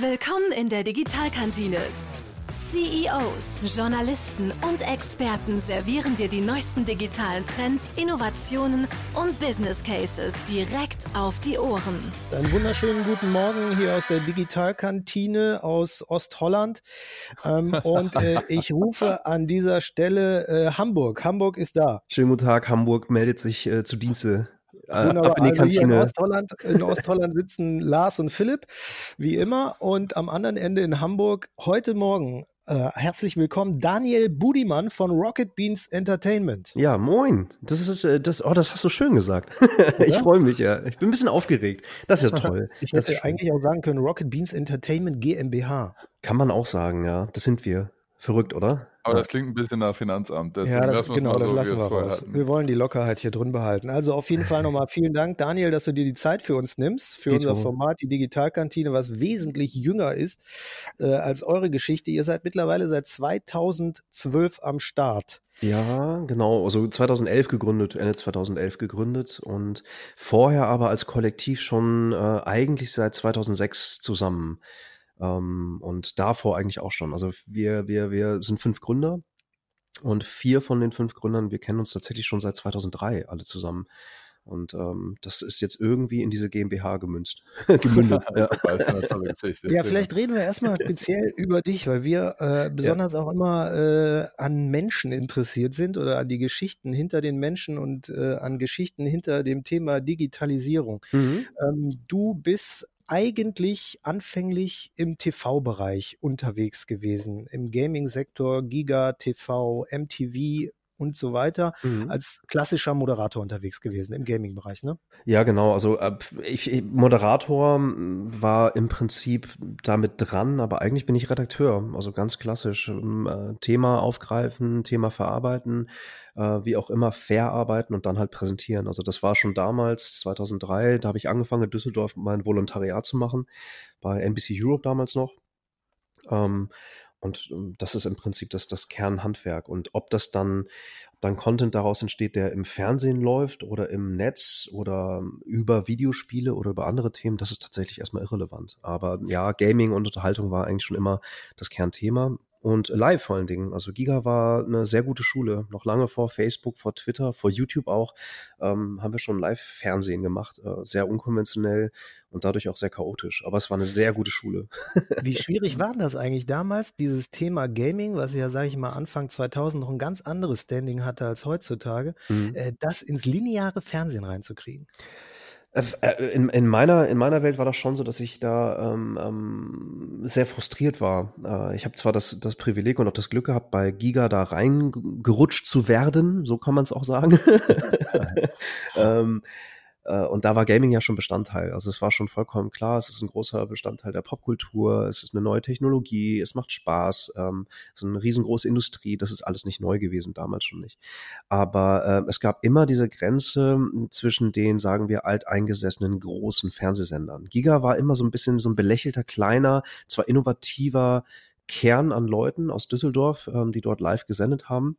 Willkommen in der Digitalkantine. CEOs, Journalisten und Experten servieren dir die neuesten digitalen Trends, Innovationen und Business Cases direkt auf die Ohren. Einen wunderschönen guten Morgen hier aus der Digitalkantine aus Ostholland. Ähm, und äh, ich rufe an dieser Stelle äh, Hamburg. Hamburg ist da. Schönen guten Tag, Hamburg meldet sich äh, zu Dienste. Äh, Wunderbar. Ab in die also Kantine. in Ostholland, in Ostholland sitzen Lars und Philipp, wie immer. Und am anderen Ende in Hamburg heute Morgen äh, herzlich willkommen, Daniel Budimann von Rocket Beans Entertainment. Ja, moin. Das ist äh, das. Oh, das hast du schön gesagt. ich freue mich ja. Ich bin ein bisschen aufgeregt. Das ist ja toll. ich hätte eigentlich auch sagen können Rocket Beans Entertainment GmbH. Kann man auch sagen, ja. Das sind wir. Verrückt, oder? Aber das klingt ein bisschen nach Finanzamt. Deswegen ja, das, genau, das so, lassen wir raus. Wir wollen die Lockerheit hier drin behalten. Also auf jeden Fall nochmal vielen Dank, Daniel, dass du dir die Zeit für uns nimmst, für Geht unser schon. Format, die Digitalkantine, was wesentlich jünger ist äh, als eure Geschichte. Ihr seid mittlerweile seit 2012 am Start. Ja, genau. Also 2011 gegründet, Ende 2011 gegründet und vorher aber als Kollektiv schon äh, eigentlich seit 2006 zusammen. Ähm, und davor eigentlich auch schon. Also wir, wir, wir sind fünf Gründer und vier von den fünf Gründern, wir kennen uns tatsächlich schon seit 2003 alle zusammen. Und ähm, das ist jetzt irgendwie in diese GmbH gemünzt. gemündet. ja. ja, vielleicht reden wir erstmal speziell über dich, weil wir äh, besonders ja. auch immer äh, an Menschen interessiert sind oder an die Geschichten hinter den Menschen und äh, an Geschichten hinter dem Thema Digitalisierung. Mhm. Ähm, du bist eigentlich anfänglich im TV-Bereich unterwegs gewesen, im Gaming-Sektor, Giga, TV, MTV und so weiter, mhm. als klassischer Moderator unterwegs gewesen im Gaming-Bereich, ne? Ja, genau. Also äh, ich, Moderator war im Prinzip damit dran, aber eigentlich bin ich Redakteur, also ganz klassisch. Ähm, äh, Thema aufgreifen, Thema verarbeiten, äh, wie auch immer verarbeiten und dann halt präsentieren. Also das war schon damals, 2003, da habe ich angefangen in Düsseldorf mein Volontariat zu machen, bei NBC Europe damals noch. Ähm, und ähm, das ist im Prinzip das, das Kernhandwerk. Und ob das dann, dann Content daraus entsteht, der im Fernsehen läuft oder im Netz oder über Videospiele oder über andere Themen, das ist tatsächlich erstmal irrelevant. Aber ja, Gaming und Unterhaltung war eigentlich schon immer das Kernthema und live vor allen Dingen. Also Giga war eine sehr gute Schule. Noch lange vor Facebook, vor Twitter, vor YouTube auch, ähm, haben wir schon Live-Fernsehen gemacht. Äh, sehr unkonventionell und dadurch auch sehr chaotisch. Aber es war eine sehr gute Schule. Wie schwierig war das eigentlich damals, dieses Thema Gaming, was ja, sage ich mal, Anfang 2000 noch ein ganz anderes Standing hatte als heutzutage, mhm. äh, das ins lineare Fernsehen reinzukriegen? Äh, äh, in, in, meiner, in meiner Welt war das schon so, dass ich da ähm, ähm, sehr frustriert war. Äh, ich habe zwar das, das Privileg und auch das Glück gehabt, bei Giga da reingerutscht zu werden, so kann man es auch sagen. ähm, äh, und da war Gaming ja schon Bestandteil. Also es war schon vollkommen klar, es ist ein großer Bestandteil der Popkultur, es ist eine neue Technologie, es macht Spaß, ähm, es ist eine riesengroße Industrie, das ist alles nicht neu gewesen, damals schon nicht. Aber äh, es gab immer diese Grenze zwischen den, sagen wir, alteingesessenen großen Fernsehsendern. Giga war immer so ein bisschen so ein belächelter, kleiner, zwar innovativer Kern an Leuten aus Düsseldorf, ähm, die dort live gesendet haben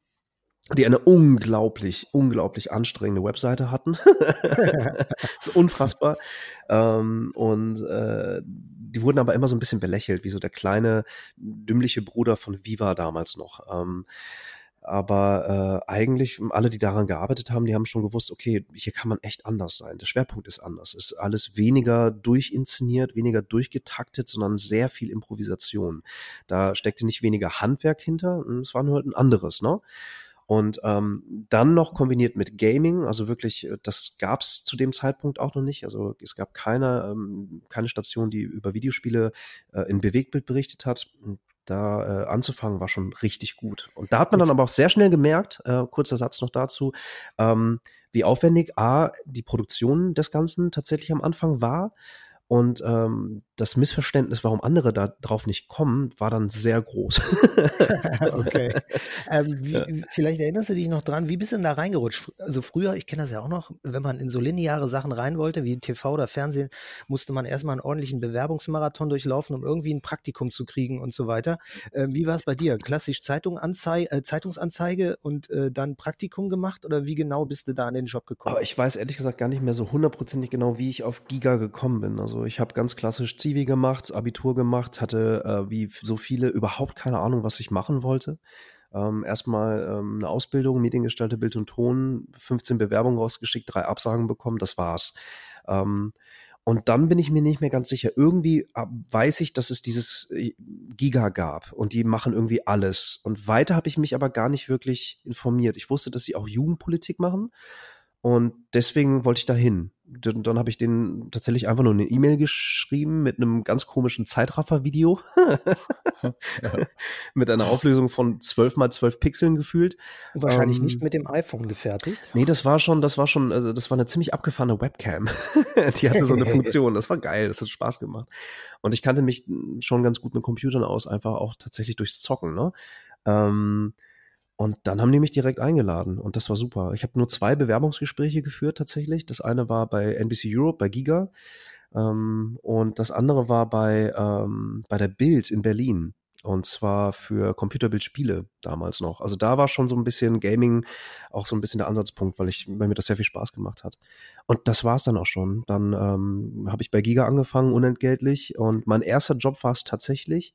die eine unglaublich, unglaublich anstrengende Webseite hatten. das ist unfassbar. Ähm, und äh, die wurden aber immer so ein bisschen belächelt, wie so der kleine, dümmliche Bruder von Viva damals noch. Ähm, aber äh, eigentlich alle, die daran gearbeitet haben, die haben schon gewusst, okay, hier kann man echt anders sein. Der Schwerpunkt ist anders. Es ist alles weniger durchinszeniert, weniger durchgetaktet, sondern sehr viel Improvisation. Da steckte nicht weniger Handwerk hinter, es war nur halt ein anderes, ne? Und ähm, dann noch kombiniert mit Gaming, also wirklich, äh, das gab es zu dem Zeitpunkt auch noch nicht. Also es gab keine, ähm, keine Station, die über Videospiele äh, in Bewegtbild berichtet hat. da äh, anzufangen war schon richtig gut. Und da hat man dann aber auch sehr schnell gemerkt, äh, kurzer Satz noch dazu, ähm, wie aufwendig A, die Produktion des Ganzen tatsächlich am Anfang war und ähm, das Missverständnis, warum andere da drauf nicht kommen, war dann sehr groß. okay. Ähm, wie, ja. Vielleicht erinnerst du dich noch dran, wie bist du denn da reingerutscht? Also früher, ich kenne das ja auch noch, wenn man in so lineare Sachen rein wollte, wie TV oder Fernsehen, musste man erstmal einen ordentlichen Bewerbungsmarathon durchlaufen, um irgendwie ein Praktikum zu kriegen und so weiter. Ähm, wie war es bei dir? Klassisch Zeitung Anzeige, äh, Zeitungsanzeige und äh, dann Praktikum gemacht oder wie genau bist du da an den Job gekommen? Aber ich weiß ehrlich gesagt gar nicht mehr so hundertprozentig genau, wie ich auf Giga gekommen bin. Also ich habe ganz klassisch Vollzivi gemacht, Abitur gemacht, hatte äh, wie so viele überhaupt keine Ahnung, was ich machen wollte. Ähm, erstmal ähm, eine Ausbildung, Mediengestalter, Bild und Ton, 15 Bewerbungen rausgeschickt, drei Absagen bekommen, das war's. Ähm, und dann bin ich mir nicht mehr ganz sicher. Irgendwie äh, weiß ich, dass es dieses äh, Giga gab und die machen irgendwie alles. Und weiter habe ich mich aber gar nicht wirklich informiert. Ich wusste, dass sie auch Jugendpolitik machen und deswegen wollte ich da hin. Dann, dann habe ich denen tatsächlich einfach nur eine E-Mail geschrieben mit einem ganz komischen Zeitraffer-Video. mit einer Auflösung von 12 mal 12 Pixeln gefühlt. Wahrscheinlich ähm, nicht mit dem iPhone gefertigt. Nee, das war schon, das war schon, also das war eine ziemlich abgefahrene Webcam. Die hatte so eine Funktion. Das war geil, das hat Spaß gemacht. Und ich kannte mich schon ganz gut mit Computern aus, einfach auch tatsächlich durchs Zocken, ne? Ähm, und dann haben die mich direkt eingeladen und das war super. Ich habe nur zwei Bewerbungsgespräche geführt tatsächlich. Das eine war bei NBC Europe, bei Giga. Ähm, und das andere war bei, ähm, bei der Bild in Berlin. Und zwar für Computerbildspiele damals noch. Also da war schon so ein bisschen Gaming auch so ein bisschen der Ansatzpunkt, weil ich, weil mir das sehr viel Spaß gemacht hat. Und das war's dann auch schon. Dann ähm, habe ich bei Giga angefangen, unentgeltlich. Und mein erster Job war es tatsächlich,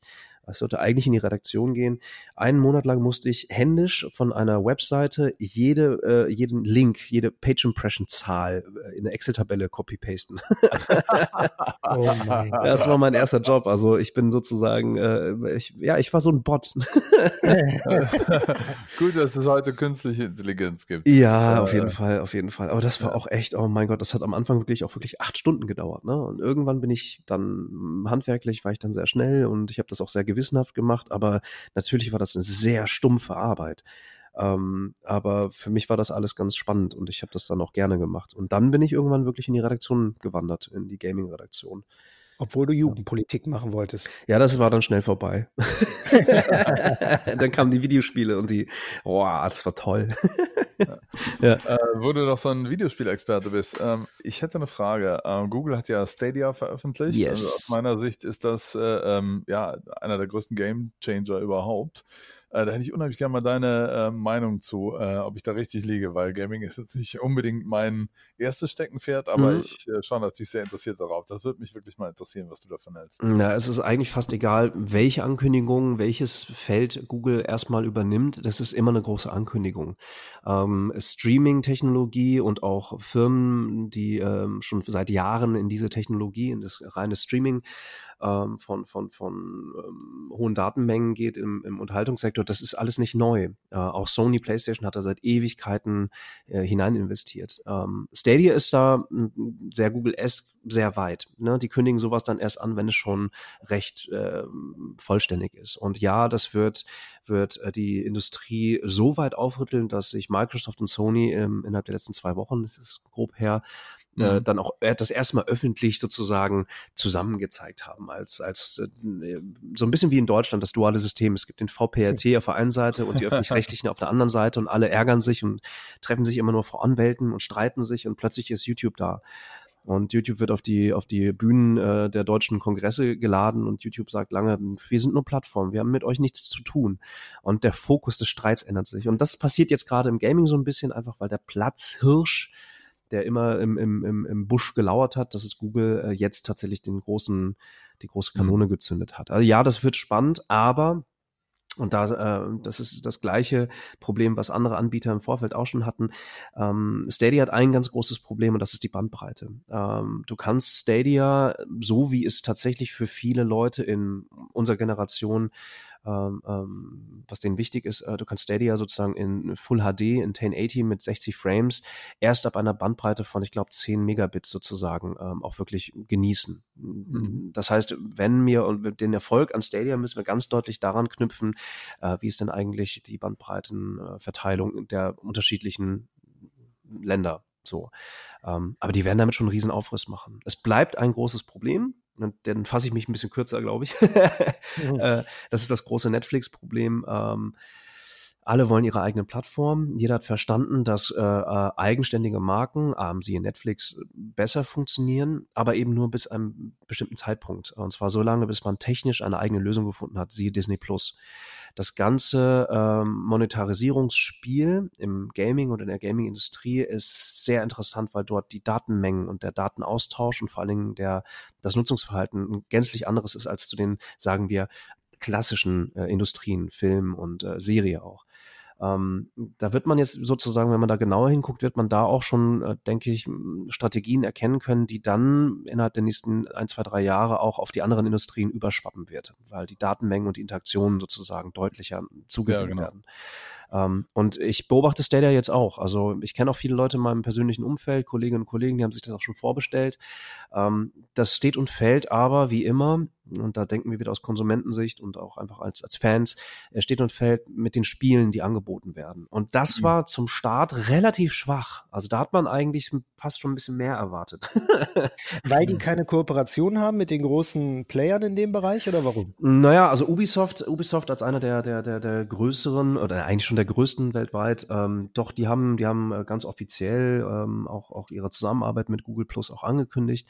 ich sollte eigentlich in die Redaktion gehen. Einen Monat lang musste ich händisch von einer Webseite jede, äh, jeden Link, jede Page Impression Zahl äh, in eine Excel-Tabelle copy-pasten. oh das war mein erster Job. Also ich bin sozusagen, äh, ich, ja, ich war so ein Bot. Gut, dass es heute künstliche Intelligenz gibt. Ja, auf jeden Fall, auf jeden Fall. Aber das war auch echt, oh mein Gott, das hat am Anfang wirklich auch wirklich acht Stunden gedauert. Ne? Und irgendwann bin ich dann handwerklich, war ich dann sehr schnell und ich habe das auch sehr gewissenhaft gemacht, aber natürlich war das eine sehr stumpfe Arbeit. Ähm, aber für mich war das alles ganz spannend und ich habe das dann auch gerne gemacht. Und dann bin ich irgendwann wirklich in die Redaktion gewandert, in die Gaming-Redaktion. Obwohl du Jugendpolitik machen wolltest. Ja, das war dann schnell vorbei. dann kamen die Videospiele und die, boah, das war toll. ja. Äh, wo du noch so ein Videospielexperte bist. Ähm, ich hätte eine Frage. Ähm, Google hat ja Stadia veröffentlicht. Yes. Also aus meiner Sicht ist das äh, ähm, ja einer der größten Game Changer überhaupt. Äh, da hätte ich unheimlich gerne mal deine äh, Meinung zu, äh, ob ich da richtig liege, weil Gaming ist jetzt nicht unbedingt mein erstes Steckenpferd, aber mhm. ich äh, schaue natürlich sehr interessiert darauf. Das würde mich wirklich mal interessieren, was du davon hältst. Na, es ist eigentlich fast egal, welche Ankündigung, welches Feld Google erstmal übernimmt. Das ist immer eine große Ankündigung. Ähm, Streaming-Technologie und auch Firmen, die ähm, schon seit Jahren in diese Technologie, in das reine Streaming ähm, von, von, von ähm, hohen Datenmengen geht im, im Unterhaltungssektor, das ist alles nicht neu. Äh, auch Sony PlayStation hat da seit Ewigkeiten äh, hinein investiert. Ähm, Stadia ist da sehr Google-esque sehr weit. Ne? Die kündigen sowas dann erst an, wenn es schon recht äh, vollständig ist. Und ja, das wird, wird äh, die Industrie so weit aufrütteln, dass sich Microsoft und Sony ähm, innerhalb der letzten zwei Wochen, das ist grob her, äh, mhm. dann auch äh, das erste Mal öffentlich sozusagen zusammen gezeigt haben, als, als äh, so ein bisschen wie in Deutschland das duale System. Es gibt den VPRT auf der einen Seite und die öffentlich-rechtlichen auf der anderen Seite und alle ärgern sich und treffen sich immer nur vor Anwälten und streiten sich und plötzlich ist YouTube da. Und YouTube wird auf die, auf die Bühnen äh, der deutschen Kongresse geladen und YouTube sagt lange, wir sind nur Plattform, wir haben mit euch nichts zu tun. Und der Fokus des Streits ändert sich. Und das passiert jetzt gerade im Gaming so ein bisschen, einfach weil der Platzhirsch der immer im, im, im, im Busch gelauert hat, dass es Google äh, jetzt tatsächlich den großen, die große mhm. Kanone gezündet hat. Also ja, das wird spannend, aber und da, äh, das ist das gleiche Problem, was andere Anbieter im Vorfeld auch schon hatten. Ähm, Stadia hat ein ganz großes Problem und das ist die Bandbreite. Ähm, du kannst Stadia, so wie es tatsächlich für viele Leute in unserer Generation ähm, ähm, was denen wichtig ist, äh, du kannst Stadia sozusagen in Full HD, in 1080 mit 60 Frames, erst ab einer Bandbreite von, ich glaube, 10 Megabit sozusagen ähm, auch wirklich genießen. Mhm. Das heißt, wenn wir und den Erfolg an Stadia müssen wir ganz deutlich daran knüpfen, äh, wie ist denn eigentlich die Bandbreitenverteilung der unterschiedlichen Länder so. Ähm, aber die werden damit schon einen riesen Aufriss machen. Es bleibt ein großes Problem, dann fasse ich mich ein bisschen kürzer, glaube ich. mhm. Äh, das ist das große Netflix-Problem. Ähm, alle wollen ihre eigene Plattform. Jeder hat verstanden, dass äh, äh, eigenständige Marken, ähm, siehe Netflix, besser funktionieren, aber eben nur bis einem bestimmten Zeitpunkt. Und zwar so lange, bis man technisch eine eigene Lösung gefunden hat, siehe Disney Plus. Das ganze ähm, Monetarisierungsspiel im Gaming und in der Gaming-Industrie ist sehr interessant, weil dort die Datenmengen und der Datenaustausch und vor allen Dingen der, das Nutzungsverhalten gänzlich anderes ist als zu den, sagen wir, klassischen äh, Industrien, Film und äh, Serie auch. Ähm, da wird man jetzt sozusagen, wenn man da genauer hinguckt, wird man da auch schon, äh, denke ich, Strategien erkennen können, die dann innerhalb der nächsten ein, zwei, drei Jahre auch auf die anderen Industrien überschwappen wird, weil die Datenmengen und die Interaktionen sozusagen deutlicher zugewinnen ja, genau. werden. Ähm, und ich beobachte Stadia jetzt auch. Also ich kenne auch viele Leute in meinem persönlichen Umfeld, Kolleginnen und Kollegen, die haben sich das auch schon vorbestellt. Ähm, das steht und fällt aber wie immer und da denken wir wieder aus Konsumentensicht und auch einfach als, als Fans, er steht und fällt mit den Spielen, die angeboten werden. Und das mhm. war zum Start relativ schwach. Also da hat man eigentlich fast schon ein bisschen mehr erwartet. Weil die keine Kooperation haben mit den großen Playern in dem Bereich oder warum? Naja, also Ubisoft, Ubisoft als einer der, der, der, der größeren oder eigentlich schon der größten weltweit, ähm, doch, die haben, die haben äh, ganz offiziell ähm, auch, auch ihre Zusammenarbeit mit Google Plus auch angekündigt.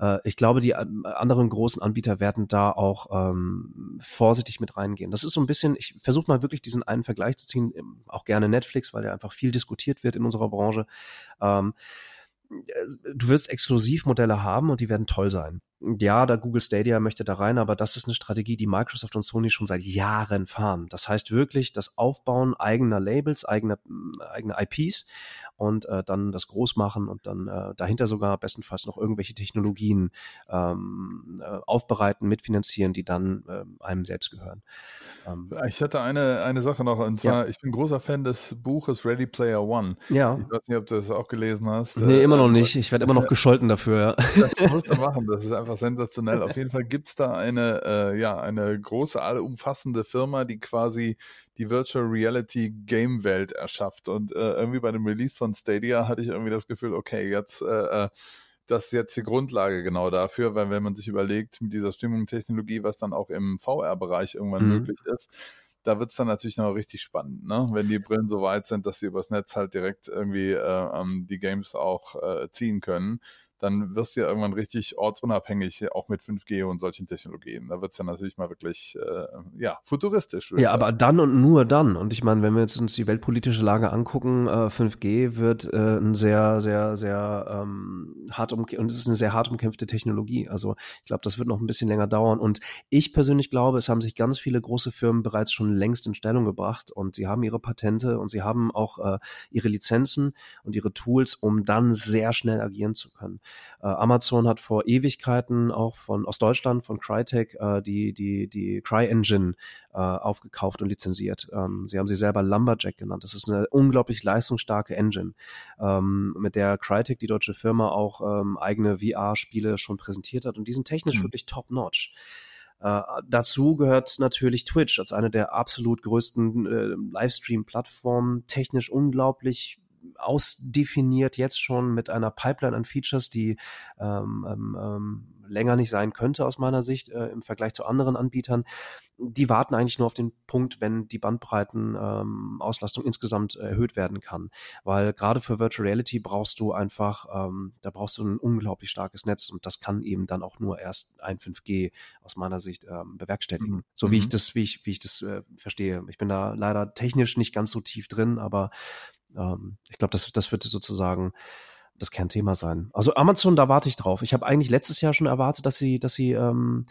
Äh, ich glaube, die äh, anderen großen Anbieter werden da auch ähm, vorsichtig mit reingehen. Das ist so ein bisschen, ich versuche mal wirklich diesen einen Vergleich zu ziehen, auch gerne Netflix, weil der einfach viel diskutiert wird in unserer Branche. Ähm, du wirst Exklusivmodelle haben und die werden toll sein. Ja, da Google Stadia möchte da rein, aber das ist eine Strategie, die Microsoft und Sony schon seit Jahren fahren. Das heißt wirklich das Aufbauen eigener Labels, eigener, eigener IPs und äh, dann das Großmachen und dann äh, dahinter sogar bestenfalls noch irgendwelche Technologien ähm, äh, aufbereiten, mitfinanzieren, die dann äh, einem selbst gehören. Ähm, ich hatte eine, eine Sache noch, und zwar, ja. ich bin großer Fan des Buches Ready Player One. Ja. Ich weiß nicht, ob du das auch gelesen hast. Nee, immer noch nicht. Ich werde immer noch gescholten dafür. Ja. Das musst du machen, das ist einfach sensationell. Auf jeden Fall gibt es da eine, äh, ja, eine große, allumfassende Firma, die quasi die Virtual Reality Game Welt erschafft. Und äh, irgendwie bei dem Release von Stadia hatte ich irgendwie das Gefühl, okay, jetzt äh, äh das ist jetzt die Grundlage genau dafür, weil wenn man sich überlegt, mit dieser Streaming-Technologie, was dann auch im VR-Bereich irgendwann mhm. möglich ist, da wird es dann natürlich noch richtig spannend, ne? wenn die Brillen so weit sind, dass sie übers Netz halt direkt irgendwie äh, die Games auch äh, ziehen können dann wirst du ja irgendwann richtig ortsunabhängig, auch mit 5G und solchen Technologien. Da wird es ja natürlich mal wirklich, äh, ja, futuristisch. Ja, aber dann und nur dann. Und ich meine, wenn wir jetzt uns die weltpolitische Lage angucken, äh, 5G wird äh, ein sehr, sehr, sehr ähm, hart umkämpft, und es ist eine sehr hart umkämpfte Technologie. Also ich glaube, das wird noch ein bisschen länger dauern. Und ich persönlich glaube, es haben sich ganz viele große Firmen bereits schon längst in Stellung gebracht und sie haben ihre Patente und sie haben auch äh, ihre Lizenzen und ihre Tools, um dann sehr schnell agieren zu können. Äh, Amazon hat vor Ewigkeiten auch von aus Deutschland von Crytek äh, die die die CryEngine äh, aufgekauft und lizenziert. Ähm, sie haben sie selber Lumberjack genannt. Das ist eine unglaublich leistungsstarke Engine, ähm, mit der Crytek, die deutsche Firma, auch ähm, eigene VR-Spiele schon präsentiert hat und die sind technisch mhm. wirklich top-notch. Äh, dazu gehört natürlich Twitch als eine der absolut größten äh, Livestream-Plattformen, technisch unglaublich ausdefiniert jetzt schon mit einer Pipeline an Features, die ähm, ähm, ähm, länger nicht sein könnte aus meiner Sicht äh, im Vergleich zu anderen Anbietern. Die warten eigentlich nur auf den Punkt, wenn die Bandbreitenauslastung ähm, insgesamt erhöht werden kann. Weil gerade für Virtual Reality brauchst du einfach, ähm, da brauchst du ein unglaublich starkes Netz und das kann eben dann auch nur erst ein 5G aus meiner Sicht ähm, bewerkstelligen. Mhm. So wie ich mhm. das, wie ich, wie ich das äh, verstehe. Ich bin da leider technisch nicht ganz so tief drin, aber ähm, ich glaube, das, das wird sozusagen das Kernthema sein. Also Amazon, da warte ich drauf. Ich habe eigentlich letztes Jahr schon erwartet, dass sie, dass sie, ähm,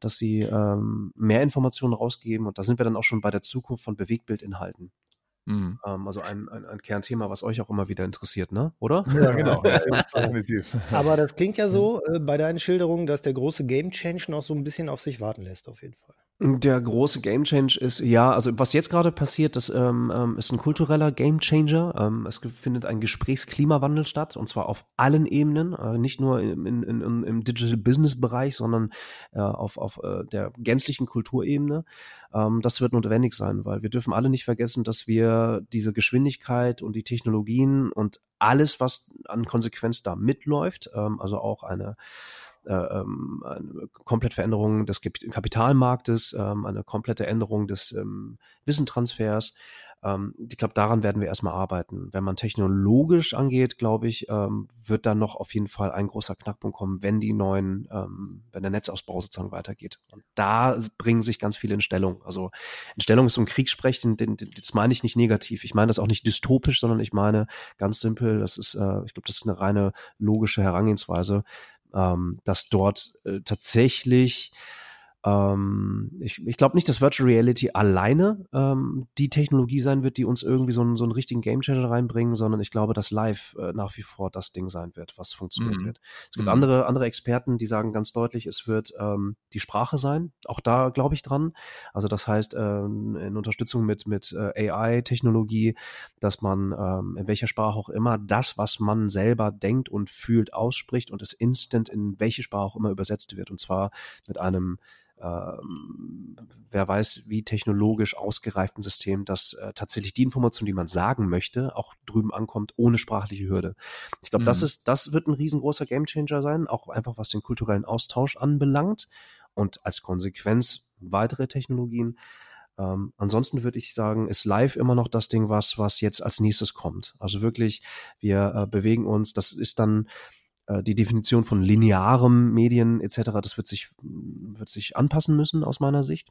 dass sie ähm, mehr Informationen rausgeben und da sind wir dann auch schon bei der Zukunft von Bewegtbildinhalten. Mhm. Ähm, also ein, ein, ein, Kernthema, was euch auch immer wieder interessiert, ne? Oder? Ja, genau. definitiv. Aber das klingt ja so äh, bei deinen Schilderungen, dass der große Game Change noch so ein bisschen auf sich warten lässt, auf jeden Fall. Der große Game Change ist, ja, also was jetzt gerade passiert, das ähm, ähm, ist ein kultureller Game Changer. Ähm, es findet ein Gesprächsklimawandel statt, und zwar auf allen Ebenen, äh, nicht nur im, in, in, im Digital Business Bereich, sondern äh, auf, auf äh, der gänzlichen Kulturebene. Ähm, das wird notwendig sein, weil wir dürfen alle nicht vergessen, dass wir diese Geschwindigkeit und die Technologien und alles, was an Konsequenz da mitläuft, ähm, also auch eine ähm, eine komplette Veränderung des Kapitalmarktes, ähm, eine komplette Änderung des ähm, Wissentransfers, Ähm, ich glaube, daran werden wir erstmal arbeiten. Wenn man technologisch angeht, glaube ich, ähm, wird da noch auf jeden Fall ein großer Knackpunkt kommen, wenn die neuen, ähm, wenn der Netzausbau sozusagen weitergeht. Und da bringen sich ganz viele in Stellung. Also in Stellung ist um Krieg sprechen, den, den, das meine ich nicht negativ. Ich meine das auch nicht dystopisch, sondern ich meine ganz simpel, das ist, äh, ich glaube, das ist eine reine logische Herangehensweise, ähm, dass dort äh, tatsächlich ähm, ich ich glaube nicht, dass Virtual Reality alleine ähm, die Technologie sein wird, die uns irgendwie so einen, so einen richtigen Gamechanger reinbringen, sondern ich glaube, dass Live äh, nach wie vor das Ding sein wird, was funktionieren mhm. wird. Es gibt mhm. andere, andere Experten, die sagen ganz deutlich, es wird ähm, die Sprache sein. Auch da glaube ich dran. Also das heißt, ähm, in Unterstützung mit, mit äh, AI-Technologie, dass man ähm, in welcher Sprache auch immer das, was man selber denkt und fühlt, ausspricht und es instant in welche Sprache auch immer übersetzt wird. Und zwar mit einem ähm, wer weiß, wie technologisch ausgereiften System, das äh, tatsächlich die Information, die man sagen möchte, auch drüben ankommt, ohne sprachliche Hürde. Ich glaube, mhm. das ist, das wird ein riesengroßer Gamechanger sein, auch einfach was den kulturellen Austausch anbelangt und als Konsequenz weitere Technologien. Ähm, ansonsten würde ich sagen, ist live immer noch das Ding, was, was jetzt als nächstes kommt. Also wirklich, wir äh, bewegen uns, das ist dann die Definition von linearem Medien etc., das wird sich, wird sich anpassen müssen aus meiner Sicht.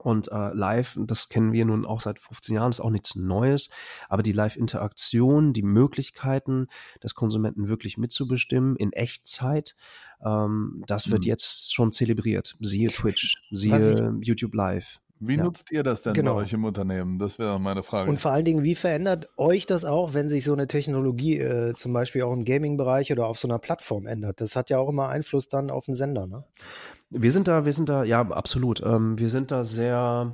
Und äh, live, das kennen wir nun auch seit 15 Jahren, ist auch nichts Neues, aber die Live-Interaktion, die Möglichkeiten des Konsumenten wirklich mitzubestimmen in Echtzeit, ähm, das wird mhm. jetzt schon zelebriert. Siehe Twitch, siehe YouTube Live. Wie ja. nutzt ihr das denn genau. bei euch im Unternehmen? Das wäre meine Frage. Und vor allen Dingen, wie verändert euch das auch, wenn sich so eine Technologie äh, zum Beispiel auch im Gaming-Bereich oder auf so einer Plattform ändert? Das hat ja auch immer Einfluss dann auf den Sender, ne? Wir sind da, wir sind da, ja, absolut. Ähm, wir sind da sehr,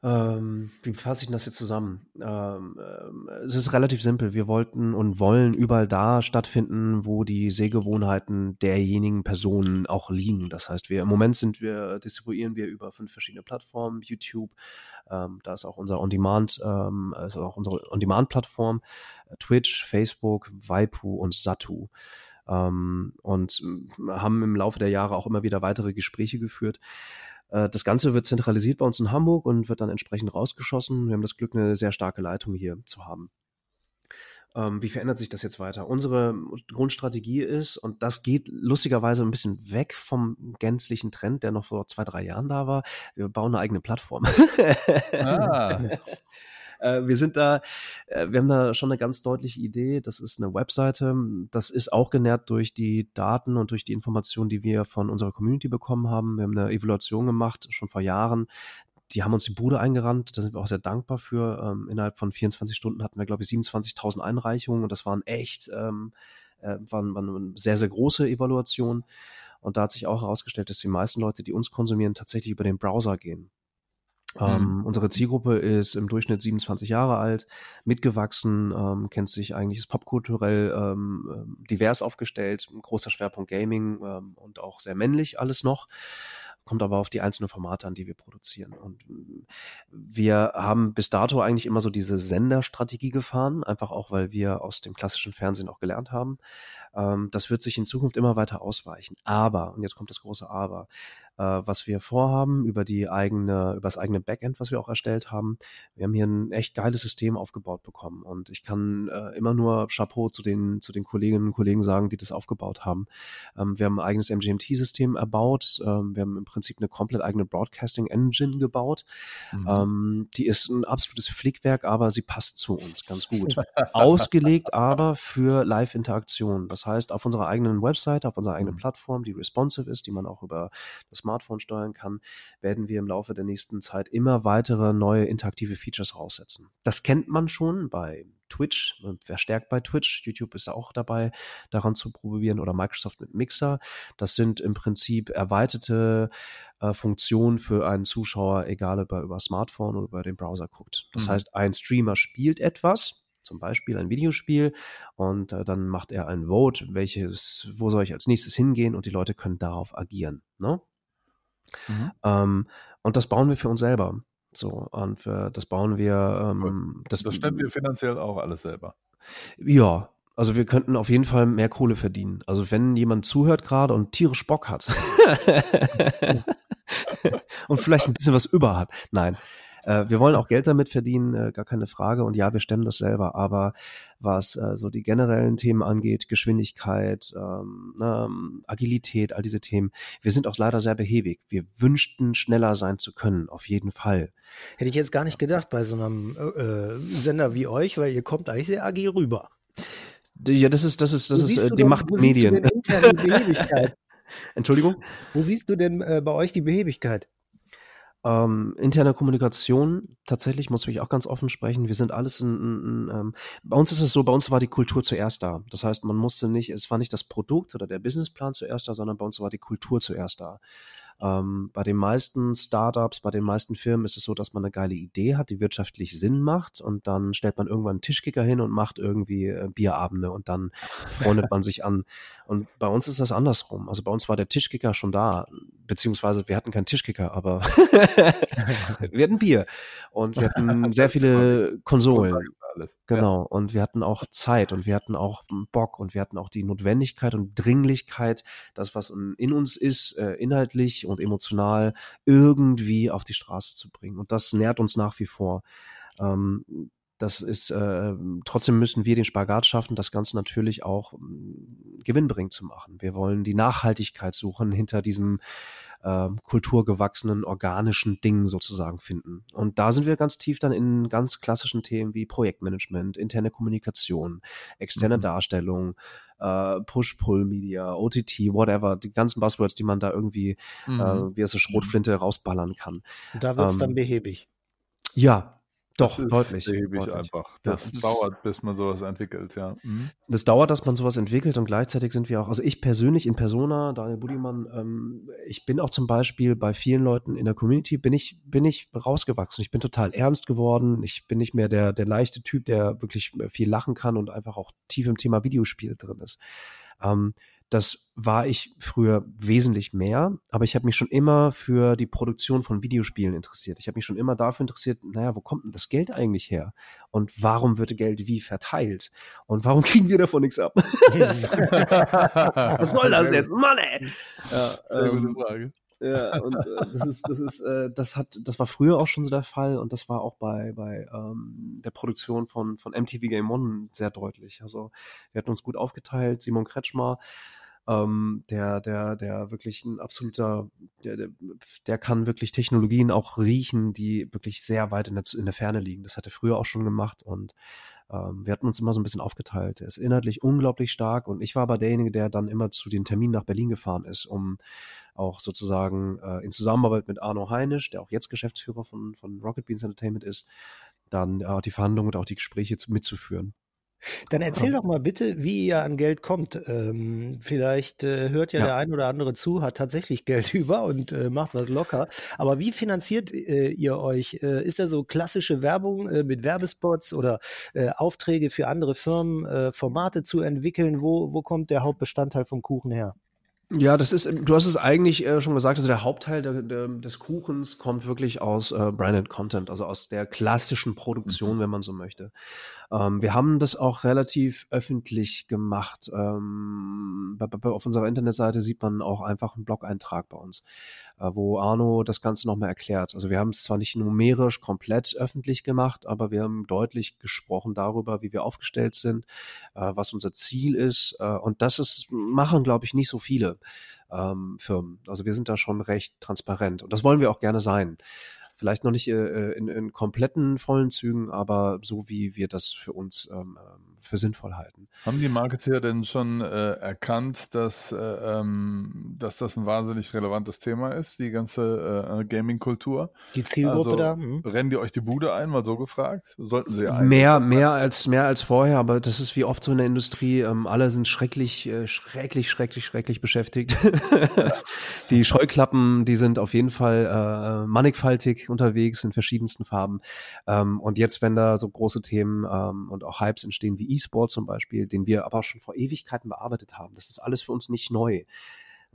ähm, wie fasse ich das jetzt zusammen? Ähm, äh, es ist relativ simpel. Wir wollten und wollen überall da stattfinden, wo die Sehgewohnheiten derjenigen Personen auch liegen. Das heißt, wir im Moment sind wir, distribuieren wir über fünf verschiedene Plattformen, YouTube, ähm, da ist auch unser On-Demand, ähm, also auch unsere On-Demand-Plattform, Twitch, Facebook, Waipu und Satu. Ähm, und haben im Laufe der Jahre auch immer wieder weitere Gespräche geführt. Äh, das Ganze wird zentralisiert bei uns in Hamburg und wird dann entsprechend rausgeschossen. Wir haben das Glück, eine sehr starke Leitung hier zu haben. Ähm, wie verändert sich das jetzt weiter? Unsere Grundstrategie ist, und das geht lustigerweise ein bisschen weg vom gänzlichen Trend, der noch vor zwei, drei Jahren da war, wir bauen eine eigene Plattform. Ah. Äh, wir sind da, äh, wir haben da schon eine ganz deutliche Idee. Das ist eine Webseite. Das ist auch genährt durch die Daten und durch die Informationen, die wir von unserer Community bekommen haben. Wir haben eine Evaluation gemacht, schon vor Jahren. Die haben uns die Bude eingerannt, da sind wir auch sehr dankbar für. Ähm, innerhalb von 24 Stunden hatten wir, glaube ich, 27.000 Einreichungen und das waren echt, ähm, äh, waren, waren sehr, sehr große Evaluationen. Und da hat sich auch herausgestellt, dass die meisten Leute, die uns konsumieren, tatsächlich über den Browser gehen. Ähm, mhm. Unsere Zielgruppe ist im Durchschnitt 27 Jahre alt, mitgewachsen, ähm, kennt sich eigentlich, ist popkulturell ähm, ähm divers aufgestellt, großer Schwerpunkt Gaming ähm, und auch sehr männlich alles noch kommt aber auf die einzelnen Formate an, die wir produzieren. Und wir haben bis dato eigentlich immer so diese Senderstrategie gefahren, einfach auch, weil wir aus dem klassischen Fernsehen auch gelernt haben. Ähm, das wird sich in Zukunft immer weiter ausweichen. Aber, und jetzt kommt das große Aber, äh, was wir vorhaben, über die eigene, über das eigene Backend, was wir auch erstellt haben. Wir haben hier ein echt geiles System aufgebaut bekommen und ich kann äh, immer nur Chapeau zu den, zu den Kolleginnen und Kollegen sagen, die das aufgebaut haben. Ähm, wir haben ein eigenes MGMT-System erbaut. Ähm, wir haben im Prinzip eine komplett eigene Broadcasting-Engine gebaut. Mhm. Ähm, die ist ein absolutes Flickwerk, aber sie passt zu uns ganz gut. Ausgelegt aber für Live-Interaktion. Das heißt, auf unserer eigenen Website, auf unserer eigenen mhm. Plattform, die responsive ist, die man auch über das Smartphone steuern kann, werden wir im Laufe der nächsten Zeit immer weitere neue interaktive Features raussetzen. Das kennt man schon bei Twitch, verstärkt bei Twitch. YouTube ist auch dabei, daran zu probieren oder Microsoft mit Mixer. Das sind im Prinzip erweiterte äh, Funktionen für einen Zuschauer, egal ob er über Smartphone oder über den Browser guckt. Das mhm. heißt, ein Streamer spielt etwas, zum Beispiel ein Videospiel und äh, dann macht er ein Vote, welches, wo soll ich als nächstes hingehen und die Leute können darauf agieren. Ne? Mhm. Ähm, und das bauen wir für uns selber. So, und für, das bauen wir. Ähm, das, das stemmen wir finanziell auch alles selber. Ja, also wir könnten auf jeden Fall mehr Kohle verdienen. Also wenn jemand zuhört gerade und tierisch Bock hat und vielleicht ein bisschen was über hat. Nein. Äh, wir wollen auch Geld damit verdienen, äh, gar keine Frage. Und ja, wir stemmen das selber. Aber was äh, so die generellen Themen angeht, Geschwindigkeit, ähm, ähm, Agilität, all diese Themen, wir sind auch leider sehr behäbig. Wir wünschten, schneller sein zu können, auf jeden Fall. Hätte ich jetzt gar nicht gedacht bei so einem äh, Sender wie euch, weil ihr kommt eigentlich sehr agil rüber. Ja, das ist, das ist, das ist äh, die denn, Macht Medien. Entschuldigung? Wo siehst du denn äh, bei euch die Behebigkeit? Ähm, interne Kommunikation, tatsächlich muss ich auch ganz offen sprechen. Wir sind alles in, in, in ähm, bei uns ist es so, bei uns war die Kultur zuerst da. Das heißt, man musste nicht, es war nicht das Produkt oder der Businessplan zuerst da, sondern bei uns war die Kultur zuerst da. Ähm, bei den meisten Startups, bei den meisten Firmen ist es so, dass man eine geile Idee hat, die wirtschaftlich Sinn macht und dann stellt man irgendwann einen Tischkicker hin und macht irgendwie äh, Bierabende und dann freundet man sich an. Und bei uns ist das andersrum. Also bei uns war der Tischkicker schon da, beziehungsweise wir hatten keinen Tischkicker, aber wir hatten Bier und wir hatten sehr viele Konsolen alles. Genau. Ja. Und wir hatten auch Zeit und wir hatten auch Bock und wir hatten auch die Notwendigkeit und Dringlichkeit, das, was in uns ist, äh, inhaltlich und emotional irgendwie auf die Straße zu bringen. Und das nährt uns nach wie vor. Ähm, das ist, äh, trotzdem müssen wir den Spagat schaffen, das Ganze natürlich auch äh, gewinnbringend zu machen. Wir wollen die Nachhaltigkeit suchen hinter diesem äh, kulturgewachsenen, organischen Dingen sozusagen finden. Und da sind wir ganz tief dann in ganz klassischen Themen wie Projektmanagement, interne Kommunikation, externe mhm. Darstellung, äh, Push-Pull-Media, OTT, whatever, die ganzen Buzzwords, die man da irgendwie, äh, mhm. äh, wie es eine Schrotflinte rausballern kann. Und da wird es ähm, dann behäbig. Ja, doch, das deutlich. deutlich. einfach. Das, das dauert, bis man sowas entwickelt, ja. Mhm. Das dauert, dass man sowas entwickelt und gleichzeitig sind wir auch, also ich persönlich in Persona, Daniel Budimann, ähm, ich bin auch zum Beispiel bei vielen Leuten in der Community, bin ich, bin ich rausgewachsen. Ich bin total ernst geworden. Ich bin nicht mehr der, der leichte Typ, der wirklich viel lachen kann und einfach auch tief im Thema Videospiel drin ist. Ähm, das war ich früher wesentlich mehr, aber ich habe mich schon immer für die Produktion von Videospielen interessiert. Ich habe mich schon immer dafür interessiert, naja, wo kommt denn das Geld eigentlich her? Und warum wird Geld wie verteilt? Und warum kriegen wir davon nichts ab? Was soll das jetzt? Mann, ey! Ja, Sehr gute ähm, Frage. Ja, und äh, das ist, das ist, äh, das hat, das war früher auch schon so der Fall und das war auch bei, bei ähm, der Produktion von, von MTV Game One sehr deutlich. Also wir hatten uns gut aufgeteilt, Simon Kretschmer, ähm, der, der, der wirklich ein absoluter, der, der, kann wirklich Technologien auch riechen, die wirklich sehr weit in der, in der Ferne liegen. Das hat er früher auch schon gemacht und ähm, wir hatten uns immer so ein bisschen aufgeteilt. Er ist inhaltlich unglaublich stark und ich war aber derjenige, der dann immer zu den Terminen nach Berlin gefahren ist, um auch sozusagen äh, in Zusammenarbeit mit Arno Heinisch, der auch jetzt Geschäftsführer von, von Rocket Beans Entertainment ist, dann äh, die Verhandlungen und auch die Gespräche zu, mitzuführen. Dann erzähl doch mal bitte, wie ihr an Geld kommt. Ähm, vielleicht äh, hört ja, ja, der ein oder andere zu, hat tatsächlich Geld über und äh, macht was locker. Aber wie finanziert äh, ihr euch? Äh, ist da so klassische Werbung äh, mit Werbespots oder äh, Aufträge für andere Firmen, Formate zu entwickeln? Wo, wo kommt der Hauptbestandteil vom Kuchen her? Ja, das ist, du hast es eigentlich äh, schon gesagt, also der Hauptteil der, der, des Kuchens kommt wirklich aus äh, Branded Content, also aus der klassischen Produktion, mhm. wenn man so möchte. Ähm, wir haben das auch relativ öffentlich gemacht. Ähm, bei, bei, auf unserer Internetseite sieht man auch einfach einen Blog-Eintrag bei uns, wo Arno das Ganze nochmal erklärt. Also wir haben es zwar nicht numerisch komplett öffentlich gemacht, aber wir haben deutlich gesprochen darüber, wie wir aufgestellt sind, äh, was unser Ziel ist. Äh, und das ist, machen, glaube ich, nicht so viele ähm, Firmen. Also wir sind da schon recht transparent und das wollen wir auch gerne sein. Vielleicht noch nicht äh, äh, in, in kompletten vollen Zügen, aber so wie wir das für uns ähm, ähm für sinnvoll halten. Haben die Marketeer denn schon äh, erkannt, dass, äh, ähm, dass das ein wahnsinnig relevantes Thema ist, die ganze äh, Gaming-Kultur? Die Zielgruppe also, da? Hm. Rennen die euch die Bude ein, mal so gefragt? Sollten sie eigentlich? Mehr, mehr als, mehr als vorher, aber das ist wie oft so in der Industrie. Ähm, alle sind schrecklich, äh, schrecklich, schrecklich, schrecklich beschäftigt. die Scheuklappen, die sind auf jeden Fall äh, mannigfaltig unterwegs in verschiedensten Farben. Ähm, und jetzt, wenn da so große Themen ähm, und auch Hypes entstehen wie E-Sport zum Beispiel, den wir aber schon vor Ewigkeiten bearbeitet haben, das ist alles für uns nicht neu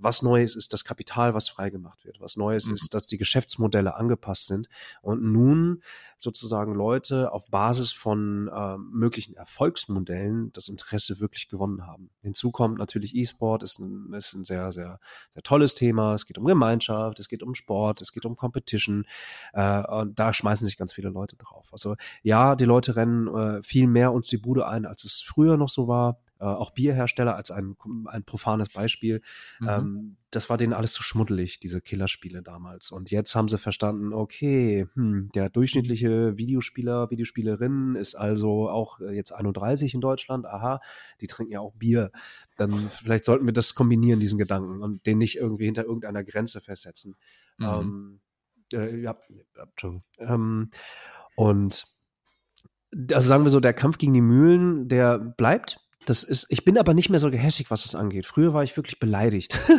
Was Neues ist das Kapital, was freigemacht wird. Was Neues mhm. ist, dass die Geschäftsmodelle angepasst sind und nun sozusagen Leute auf Basis von äh, möglichen Erfolgsmodellen das Interesse wirklich gewonnen haben. Hinzu kommt natürlich E-Sport, ist ein, ist ein sehr, sehr, sehr tolles Thema. Es geht um Gemeinschaft, es geht um Sport, es geht um Competition. Äh, und da schmeißen sich ganz viele Leute drauf. Also ja, die Leute rennen äh, viel mehr uns die Bude ein, als es früher noch so war. Äh, auch Bierhersteller als ein, ein profanes Beispiel. Mhm. Ähm, das war denen alles zu schmuddelig, diese Killerspiele damals. Und jetzt haben sie verstanden, okay, hm, der durchschnittliche Videospieler, Videospielerin ist also auch äh, jetzt 31 in Deutschland. Aha, die trinken ja auch Bier. Dann vielleicht sollten wir das kombinieren, diesen Gedanken, und den nicht irgendwie hinter irgendeiner Grenze festsetzen. Mhm. Ähm, äh, ja. Ähm, und also sagen wir so, der Kampf gegen die Mühlen, der bleibt. Das ist, ich bin aber nicht mehr so gehässig, was das angeht. Früher war ich wirklich beleidigt.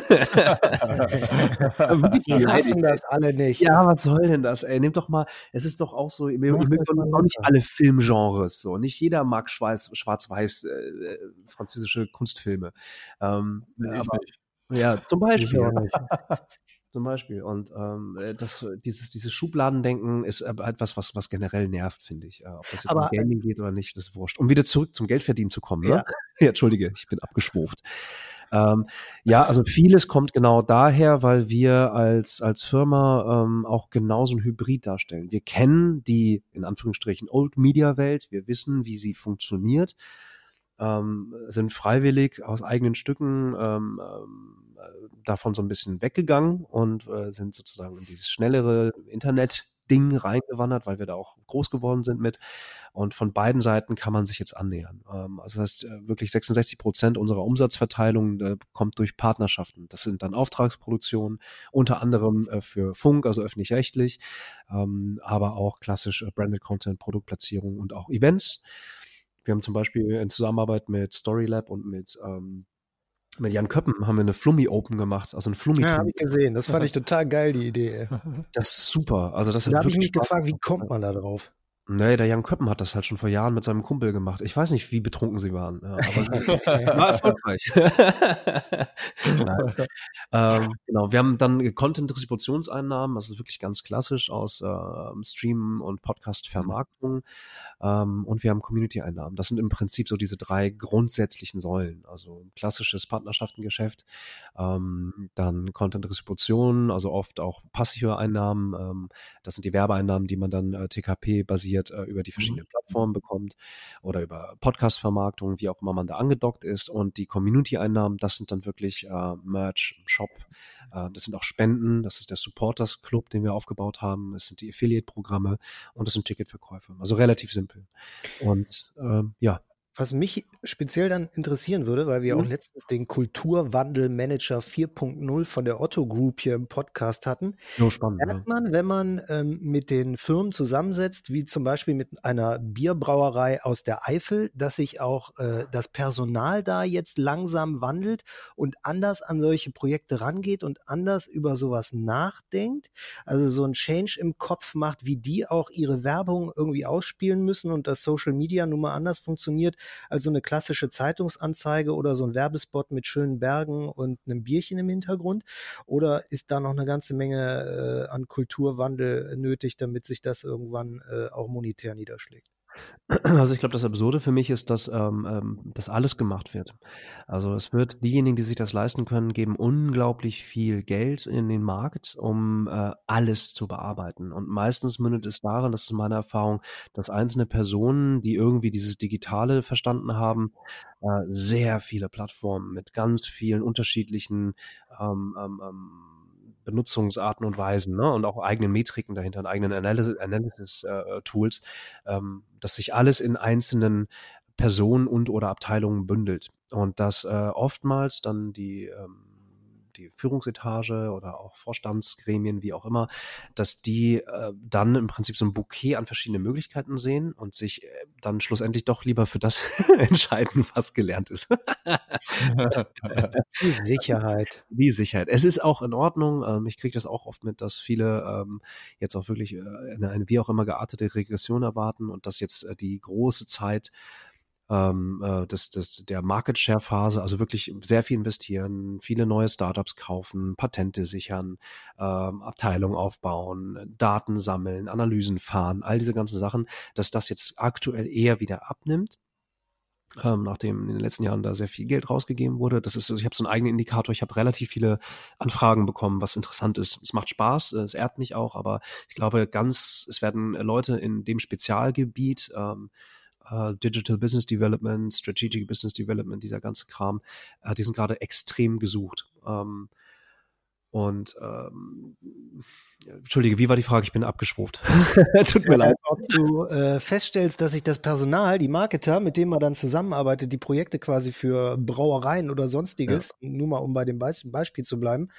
Wir hassen das alle nicht. Ja, was soll denn das, ey? Nehmt doch mal, es ist doch auch so, ich, möge doch nicht alle Filmgenres so. Nicht jeder mag schwarz-weiß äh, französische Kunstfilme. Ähm, aber, ja, zum Beispiel. Zum Beispiel. Und ähm, äh, das, dieses, dieses Schubladendenken ist etwas, was, was generell nervt, finde ich. Äh, ob das jetzt Aber, um äh Gaming geht oder nicht, das ist wurscht. Um wieder zurück zum Geldverdienen zu kommen, ne? Ja. ja Entschuldige, ich bin abgeschwuft. Ähm, ja, also vieles kommt genau daher, weil wir als, als Firma ähm, auch genauso ein Hybrid darstellen. Wir kennen die, in Anführungsstrichen, Old Media Welt, wir wissen, wie sie funktioniert, ähm, sind freiwillig aus eigenen Stücken ähm, ähm davon so ein bisschen weggegangen und äh, sind sozusagen in dieses schnellere Internet Ding reingewandert, weil wir da auch groß geworden sind mit. Und von beiden Seiten kann man sich jetzt annähern. Ähm, also das heißt, äh, wirklich 66 Prozent unserer Umsatzverteilung äh, kommt durch Partnerschaften. Das sind dann Auftragsproduktionen, unter anderem äh, für Funk, also öffentlich-rechtlich, ähm, aber auch klassisch Branded Content, Produktplatzierung und auch Events. Wir haben zum Beispiel in Zusammenarbeit mit Storylab und mit ähm, mit Jan Köppen haben wir eine Flummi Open gemacht, also ein Flummi. Ja, habe ich gesehen. Das fand ich total geil, die Idee. Das ist super. Also das da habe ich mich gefragt, wie kommt man da drauf? Nee, der Jan Köppen hat das halt schon vor Jahren mit seinem Kumpel gemacht. Ich weiß nicht, wie betrunken sie waren, ja, aber war erfolgreich. ähm, genau, wir haben dann Content-Distributionseinnahmen, das ist wirklich ganz klassisch aus äh, Stream und Podcast-Vermarktung. Ähm, und wir haben Community-Einnahmen. Das sind im Prinzip so diese drei grundsätzlichen Säulen. Also klassisches Partnerschaftengeschäft, ähm, dann Content-Distribution, also oft auch passive Einnahmen. Ähm, das sind die Werbeeinnahmen, die man dann äh, TKP-basiert basiert äh, über die mhm. verschiedenen mhm. Plattformen bekommt oder über Podcast-Vermarktung, wie auch immer man da angedockt ist. Und die Community-Einnahmen, das sind dann wirklich äh, Merch, Shop, äh, das sind auch Spenden, das ist der Supporters Club, den wir aufgebaut haben, es sind die Affiliate-Programme und das sind Ticketverkäufe. Also relativ simpel. Und ähm, ja, was mich speziell dann interessieren würde, weil wir mhm. auch letztens den Kulturwandelmanager 4.0 von der Otto Group hier im Podcast hatten. So spannend. Merkt man, wenn man ähm, mit den Firmen zusammensetzt, wie zum Beispiel mit einer Bierbrauerei aus der Eifel, dass sich auch äh, das Personal da jetzt langsam wandelt und anders an solche Projekte rangeht und anders über sowas nachdenkt. Also so ein Change im Kopf macht, wie die auch ihre Werbung irgendwie ausspielen müssen und das Social Media nun mal anders funktioniert als so eine klassische Zeitungsanzeige oder so ein Werbespot mit schönen Bergen und einem Bierchen im Hintergrund? Oder ist da noch eine ganze Menge äh, an Kulturwandel nötig, damit sich das irgendwann äh, auch monetär niederschlägt? Also ich glaube, das Absurde für mich ist, dass ähm, ähm, das alles gemacht wird. Also es wird diejenigen, die sich das leisten können, geben unglaublich viel Geld in den Markt, um äh, alles zu bearbeiten. Und meistens mündet es darin, das ist meine Erfahrung, dass einzelne Personen, die irgendwie dieses Digitale verstanden haben, äh, sehr viele Plattformen mit ganz vielen unterschiedlichen ähm, ähm, ähm Benutzungsarten und Weisen ne? und auch eigenen Metriken dahinter und eigenen Analysis-Tools, Analysis, äh, ähm, dass sich alles in einzelnen Personen und oder Abteilungen bündelt und dass äh, oftmals dann die ähm, die Führungsetage oder auch Vorstandsgremien, wie auch immer, dass die äh, dann im Prinzip so ein Bouquet an verschiedenen Möglichkeiten sehen und sich äh, dann schlussendlich doch lieber für das entscheiden, was gelernt ist. die Sicherheit. Die Sicherheit. Es ist auch in Ordnung. Ähm, ich kriege das auch oft mit, dass viele ähm, jetzt auch wirklich äh, eine, eine wie auch immer geartete Regression erwarten und dass jetzt äh, die große Zeit ähm, äh, des, des, der Market Share Phase, also wirklich sehr viel investieren, viele neue Startups kaufen, Patente sichern, ähm, Abteilungen aufbauen, Daten sammeln, Analysen fahren, all diese ganzen Sachen, dass das jetzt aktuell eher wieder abnimmt ähm, nachdem in den letzten Jahren da sehr viel Geld rausgegeben wurde. Das ist, also ich habe so einen eigenen Indikator. Ich habe relativ viele Anfragen bekommen, was interessant ist. Es macht Spaß, äh, es ehrt mich auch, aber ich glaube ganz, es werden Leute in dem Spezialgebiet ähm, Uh, Digital Business Development, Strategic Business Development, dieser ganze Kram, uh, die sind gerade extrem gesucht. Ähm, und ähm, Entschuldige, wie war die Frage? Ich bin abgeschwuft. Tut mir leid. Ob du äh, feststellst, dass sich das Personal, die Marketer, mit denen man dann zusammenarbeitet, die Projekte quasi für Brauereien oder sonstiges, ja. nur mal um bei dem Be Beispiel zu bleiben,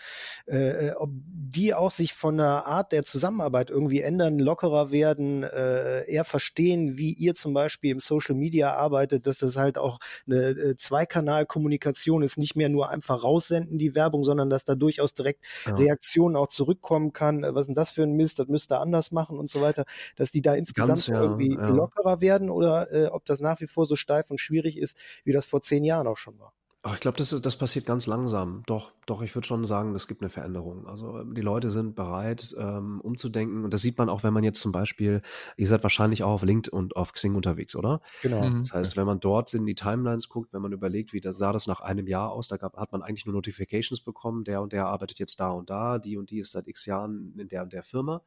äh, äh, ob die auch sich von der Art der Zusammenarbeit irgendwie ändern, lockerer werden, äh, eher verstehen, wie ihr zum Beispiel im Social Media arbeitet, dass das halt auch eine äh, Zweikanalkommunikation ist, nicht mehr nur einfach raussenden die Werbung, sondern dass da durchaus direkt ja. Reaktionen auch zurückkommen kann. Äh, was ist denn das für ein Mist? Das müsste anders machen und so weiter. Dass die da insgesamt Ganz, ja, irgendwie ja. lockerer werden oder äh, ob das nach wie vor so steif und schwierig ist, wie das vor zehn Jahren auch schon war. Ich glaube, das, das passiert ganz langsam. Doch, doch, ich würde schon sagen, es gibt eine Veränderung. Also die Leute sind bereit, ähm, umzudenken. Und das sieht man auch, wenn man jetzt zum Beispiel, ihr seid wahrscheinlich auch auf LinkedIn und auf Xing unterwegs, oder? Genau. Mhm. Das heißt, wenn man dort in die Timelines guckt, wenn man überlegt, wie das sah das nach einem Jahr aus, da gab, hat man eigentlich nur Notifications bekommen, der und der arbeitet jetzt da und da, die und die ist seit x Jahren in der und der Firma.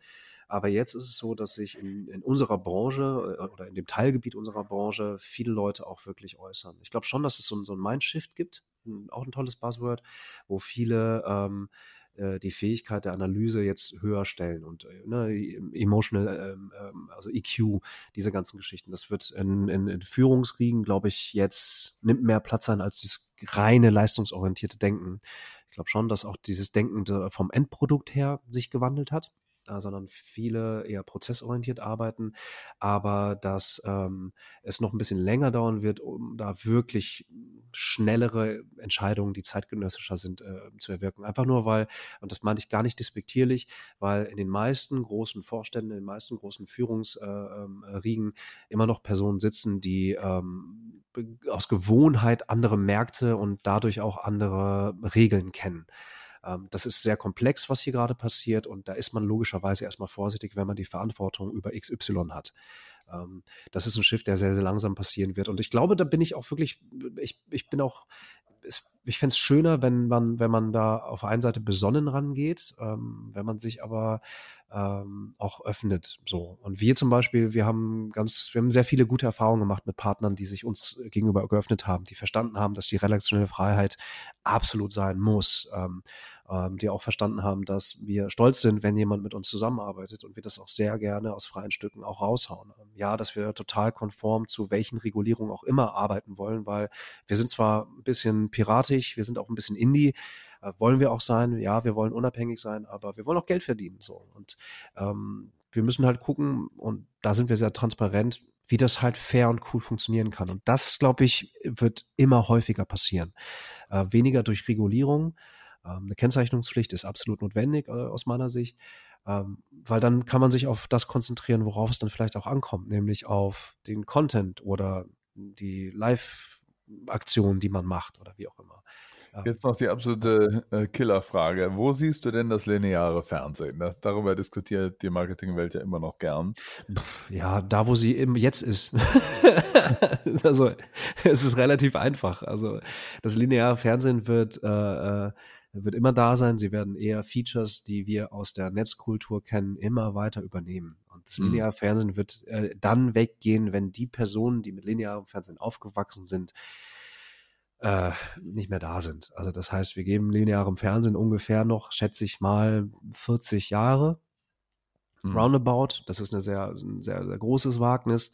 Aber jetzt ist es so, dass sich in, in unserer Branche äh, oder in dem Teilgebiet unserer Branche viele Leute auch wirklich äußern. Ich glaube schon, dass es so, so ein Mindshift gibt, auch ein tolles Buzzword, wo viele ähm, äh, die Fähigkeit der Analyse jetzt höher stellen und äh, ne, emotional, ähm, ähm, also EQ, diese ganzen Geschichten. Das wird in, in, in Führungsriegen, glaube ich, jetzt nimmt mehr Platz ein als dieses reine leistungsorientierte Denken. Ich glaube schon, dass auch dieses Denken vom Endprodukt her sich gewandelt hat sondern viele eher prozessorientiert arbeiten, aber dass ähm, es noch ein bisschen länger dauern wird, um da wirklich schnellere Entscheidungen, die zeitgenössischer sind, äh, zu erwirken. Einfach nur, weil, und das meine ich gar nicht despektierlich, weil in den meisten großen Vorständen, in den meisten großen Führungsriegen äh, ähm, immer noch Personen sitzen, die ähm, aus Gewohnheit andere Märkte und dadurch auch andere Regeln kennen. Ähm, das ist sehr komplex, was hier gerade passiert und da ist man logischerweise erstmal vorsichtig, wenn man die Verantwortung über XY hat. Ähm, das ist ein Schiff, der sehr, sehr langsam passieren wird. Und ich glaube, da bin ich auch wirklich, ich, ich bin auch, ich fände es schöner, wenn man, wenn man da auf der einen Seite besonnen rangeht, ähm, wenn man sich aber ähm, auch öffnet. So. Und wir zum Beispiel, wir haben ganz, wir haben sehr viele gute Erfahrungen gemacht mit Partnern, die sich uns gegenüber geöffnet haben, die verstanden haben, dass die redaktionelle Freiheit absolut sein muss. Ähm, ähm, die auch verstanden haben, dass wir stolz sind, wenn jemand mit uns zusammenarbeitet und wir das auch sehr gerne aus freien Stücken auch raushauen. Ähm, ja, dass wir total konform zu welchen Regulierungen auch immer arbeiten wollen, weil wir sind zwar ein bisschen piratisch, wir sind auch ein bisschen Indie, äh, wollen wir auch sein, ja, wir wollen unabhängig sein, aber wir wollen auch Geld verdienen. So. Und ähm, wir müssen halt gucken, und da sind wir sehr transparent, wie das halt fair und cool funktionieren kann. Und das, glaube ich, wird immer häufiger passieren. Äh, weniger durch Regulierung, eine Kennzeichnungspflicht ist absolut notwendig äh, aus meiner Sicht, ähm, weil dann kann man sich auf das konzentrieren, worauf es dann vielleicht auch ankommt, nämlich auf den Content oder die Live-Aktion, die man macht oder wie auch immer. Jetzt noch die absolute äh, Killerfrage. Wo siehst du denn das lineare Fernsehen? Darüber diskutiert die Marketingwelt ja immer noch gern. Ja, da wo sie eben jetzt ist. also es ist relativ einfach. Also das lineare Fernsehen wird äh, äh wird immer da sein. Sie werden eher Features, die wir aus der Netzkultur kennen, immer weiter übernehmen. Und das mhm. lineare Fernsehen wird äh, dann weggehen, wenn die Personen, die mit linearem Fernsehen aufgewachsen sind, äh, nicht mehr da sind. Also das heißt, wir geben linearem Fernsehen ungefähr noch, schätze ich mal, 40 Jahre. Mhm. Roundabout. Das ist eine sehr, ein sehr, sehr großes Wagnis.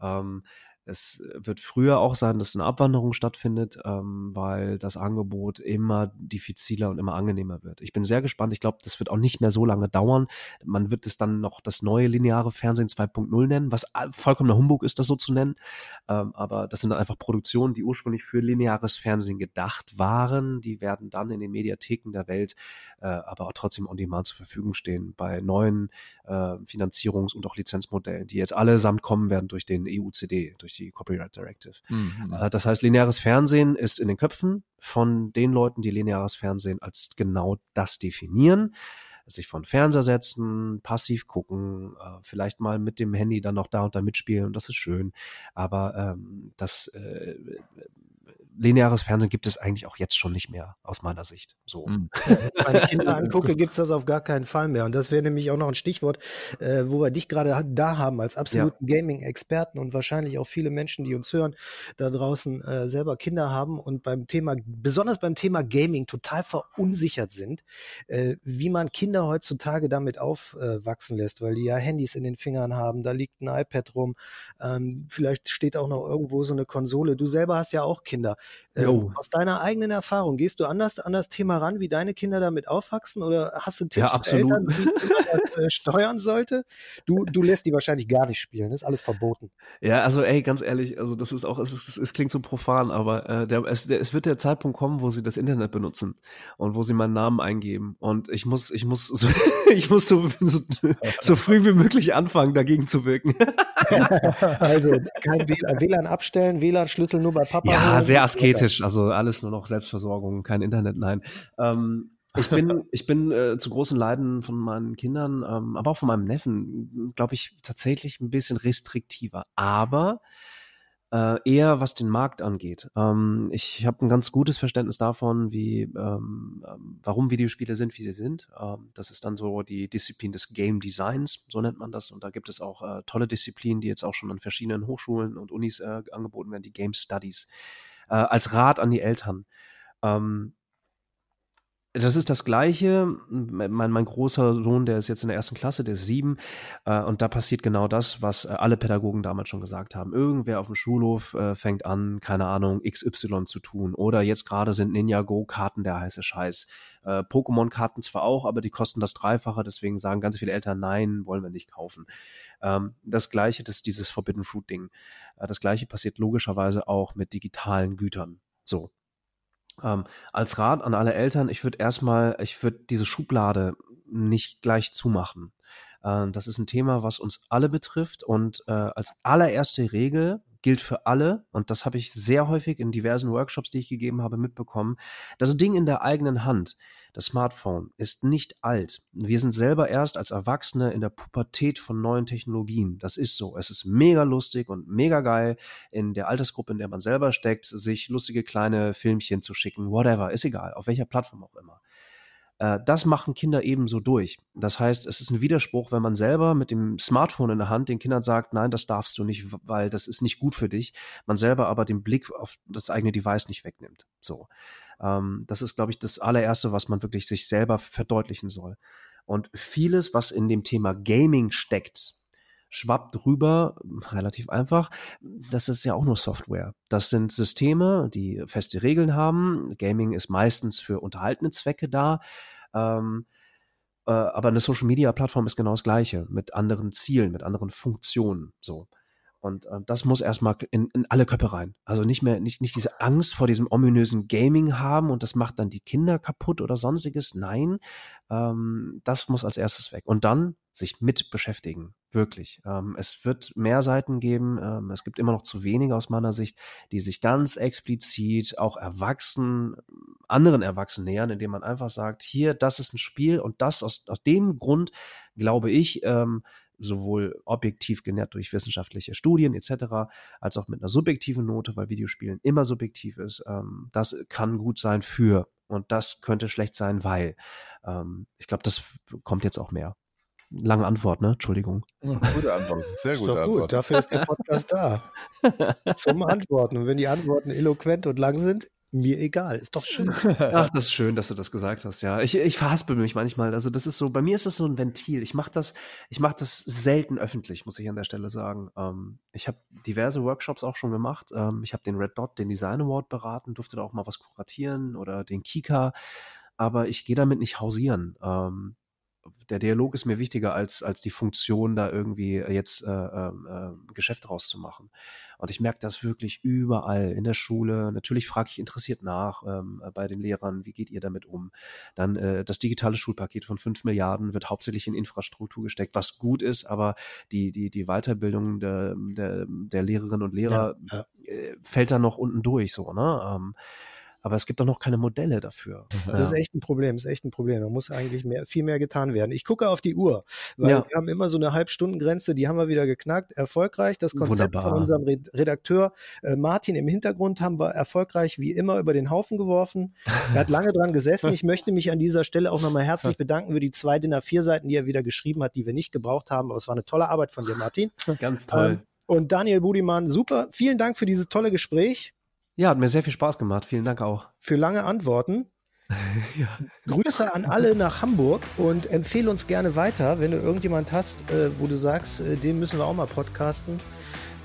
Ähm, es wird früher auch sein, dass eine Abwanderung stattfindet, ähm, weil das Angebot immer diffiziler und immer angenehmer wird. Ich bin sehr gespannt. Ich glaube, das wird auch nicht mehr so lange dauern. Man wird es dann noch das neue lineare Fernsehen 2.0 nennen, was vollkommener Humbug ist, das so zu nennen. Ähm, aber das sind dann einfach Produktionen, die ursprünglich für lineares Fernsehen gedacht waren. Die werden dann in den Mediatheken der Welt äh, aber auch trotzdem on demand zur Verfügung stehen bei neuen äh, Finanzierungs- und auch Lizenzmodellen, die jetzt allesamt kommen werden durch den EUCD, durch durch die Copyright Directive. Mhm. Äh, das heißt, lineares Fernsehen ist in den Köpfen von den Leuten, die lineares Fernsehen als genau das definieren sich von Fernseher setzen, passiv gucken, äh, vielleicht mal mit dem Handy dann noch da und da mitspielen, das ist schön. Aber ähm, das äh, lineares Fernsehen gibt es eigentlich auch jetzt schon nicht mehr, aus meiner Sicht. So. Mhm. Wenn ich meine Kinder angucke, gibt es das auf gar keinen Fall mehr. Und das wäre nämlich auch noch ein Stichwort, äh, wo wir dich gerade da haben als absoluten ja. Gaming-Experten und wahrscheinlich auch viele Menschen, die uns hören, da draußen äh, selber Kinder haben und beim Thema, besonders beim Thema Gaming total verunsichert sind, äh, wie man Kinder heutzutage damit aufwachsen lässt, weil die ja Handys in den Fingern haben, da liegt ein iPad rum, ähm, vielleicht steht auch noch irgendwo so eine Konsole. Du selber hast ja auch Kinder. Ähm, aus deiner eigenen Erfahrung, gehst du anders an das Thema ran, wie deine Kinder damit aufwachsen? Oder hast du Tipps ja, für Eltern, wie man das äh, steuern sollte? Du, du lässt die wahrscheinlich gar nicht spielen, das ist alles verboten. Ja, also ey, ganz ehrlich, also das ist auch, es, ist, es klingt so profan, aber äh, der, es, der, es wird der Zeitpunkt kommen, wo sie das Internet benutzen und wo sie meinen Namen eingeben. Und ich muss, ich muss, so, ich muss so, so, so früh wie möglich anfangen, dagegen zu wirken. also kein WLAN, WLAN abstellen, WLAN-Schlüssel nur bei Papa. Ja, sehr asketisch, also alles nur noch Selbstversorgung, kein Internet, nein. Ähm, ich bin, ich bin äh, zu großen Leiden von meinen Kindern, ähm, aber auch von meinem Neffen, glaube ich, tatsächlich ein bisschen restriktiver. Aber äh, eher was den Markt angeht. Ähm, ich habe ein ganz gutes Verständnis davon, wie ähm, ähm, warum Videospiele sind, wie sie sind. Ähm, das ist dann so die Disziplin des Game Designs, so nennt man das. Und da gibt es auch äh, tolle Disziplinen, die jetzt auch schon an verschiedenen Hochschulen und Unis äh, angeboten werden, die Game Studies. Äh, als Rat an die Eltern. Ähm, das ist das Gleiche. Mein, mein großer Sohn, der ist jetzt in der ersten Klasse, der ist sieben. Äh, und da passiert genau das, was äh, alle Pädagogen damals schon gesagt haben. Irgendwer auf dem Schulhof äh, fängt an, keine Ahnung, XY zu tun. Oder jetzt gerade sind Ninja-Go-Karten der heiße Scheiß. Äh, Pokémon-Karten zwar auch, aber die kosten das Dreifache. Deswegen sagen ganz viele Eltern, nein, wollen wir nicht kaufen. Ähm, das Gleiche, das ist dieses Forbidden Fruit-Ding. Äh, das Gleiche passiert logischerweise auch mit digitalen Gütern. So, ähm, als Rat an alle Eltern, ich würde erstmal, ich würde diese Schublade nicht gleich zumachen. Äh, das ist ein Thema, was uns alle betrifft und äh, als allererste Regel gilt für alle, und das habe ich sehr häufig in diversen Workshops, die ich gegeben habe, mitbekommen, das Ding in der eigenen Hand das Smartphone ist nicht alt. Wir sind selber erst als Erwachsene in der Pubertät von neuen Technologien. Das ist so. Es ist mega lustig und mega geil, in der Altersgruppe, in der man selber steckt, sich lustige kleine Filmchen zu schicken. Whatever, ist egal, auf welcher Plattform auch immer. Äh, das machen Kinder ebenso durch. Das heißt, es ist ein Widerspruch, wenn man selber mit dem Smartphone in der Hand den Kindern sagt, nein, das darfst du nicht, weil das ist nicht gut für dich. Man selber aber den Blick auf das eigene Device nicht wegnimmt. So. Ähm, das ist, glaube ich, das allererste, was man wirklich sich selber verdeutlichen soll. Und vieles, was in dem Thema Gaming steckt, schwappt rüber, relativ einfach. Das ist ja auch nur Software. Das sind Systeme, die feste Regeln haben. Gaming ist meistens für unterhaltene Zwecke da. Ähm, äh, aber eine Social Media Plattform ist genau das gleiche, mit anderen Zielen, mit anderen Funktionen. So. Und äh, das muss erstmal in, in alle Köpfe rein. Also nicht mehr, nicht, nicht diese Angst vor diesem ominösen Gaming haben und das macht dann die Kinder kaputt oder sonstiges. Nein, ähm, das muss als erstes weg. Und dann sich mit beschäftigen. Wirklich. Ähm, es wird mehr Seiten geben. Ähm, es gibt immer noch zu wenige aus meiner Sicht, die sich ganz explizit auch Erwachsenen, anderen Erwachsenen nähern, indem man einfach sagt, hier, das ist ein Spiel und das aus, aus dem Grund glaube ich, ähm, sowohl objektiv genährt durch wissenschaftliche Studien etc., als auch mit einer subjektiven Note, weil Videospielen immer subjektiv ist. Ähm, das kann gut sein für und das könnte schlecht sein, weil. Ähm, ich glaube, das kommt jetzt auch mehr. Lange Antwort, ne? Entschuldigung. Gute Antwort, sehr gute Antwort. Gut, dafür ist der Podcast da. Zum Antworten. Und wenn die Antworten eloquent und lang sind, mir egal. Ist doch schön. Ach, das ist schön, dass du das gesagt hast. Ja, ich, ich verhaspel mich manchmal. Also das ist so, bei mir ist das so ein Ventil. Ich mache das, ich mache das selten öffentlich, muss ich an der Stelle sagen. Ähm, ich habe diverse Workshops auch schon gemacht. Ähm, ich habe den Red Dot, den Design Award beraten, durfte da auch mal was kuratieren oder den Kika. Aber ich gehe damit nicht hausieren. Ähm, der Dialog ist mir wichtiger als, als die Funktion, da irgendwie jetzt äh, äh, Geschäft rauszumachen. Und ich merke das wirklich überall in der Schule. Natürlich frage ich interessiert nach ähm, bei den Lehrern, wie geht ihr damit um? Dann äh, das digitale Schulpaket von fünf Milliarden wird hauptsächlich in Infrastruktur gesteckt, was gut ist, aber die, die, die Weiterbildung der, der, der Lehrerinnen und Lehrer ja, ja. Äh, fällt da noch unten durch so, ne? Ähm, aber es gibt doch noch keine Modelle dafür. Das ja. ist echt ein Problem, ist echt ein Problem. Da muss eigentlich mehr, viel mehr getan werden. Ich gucke auf die Uhr, weil ja. wir haben immer so eine Halbstundengrenze, die haben wir wieder geknackt. Erfolgreich. Das Konzept Wunderbar. von unserem Redakteur äh, Martin im Hintergrund haben wir erfolgreich wie immer über den Haufen geworfen. Er hat lange dran gesessen. Ich möchte mich an dieser Stelle auch nochmal herzlich bedanken für die zwei DIN A4 Seiten, die er wieder geschrieben hat, die wir nicht gebraucht haben. Aber es war eine tolle Arbeit von dir, Martin. Ganz toll. Ähm, und Daniel Budimann, super. Vielen Dank für dieses tolle Gespräch. Ja, hat mir sehr viel Spaß gemacht. Vielen Dank auch. Für lange Antworten. ja. Grüße an alle nach Hamburg und empfehle uns gerne weiter, wenn du irgendjemand hast, äh, wo du sagst, äh, den müssen wir auch mal podcasten.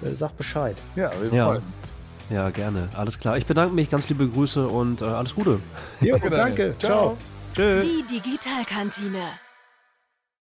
Äh, sag Bescheid. Ja, wir ja. freuen uns. Ja, gerne. Alles klar. Ich bedanke mich. Ganz liebe Grüße und äh, alles Gute. Jo, danke. Ciao. Ciao. Die Digitalkantine.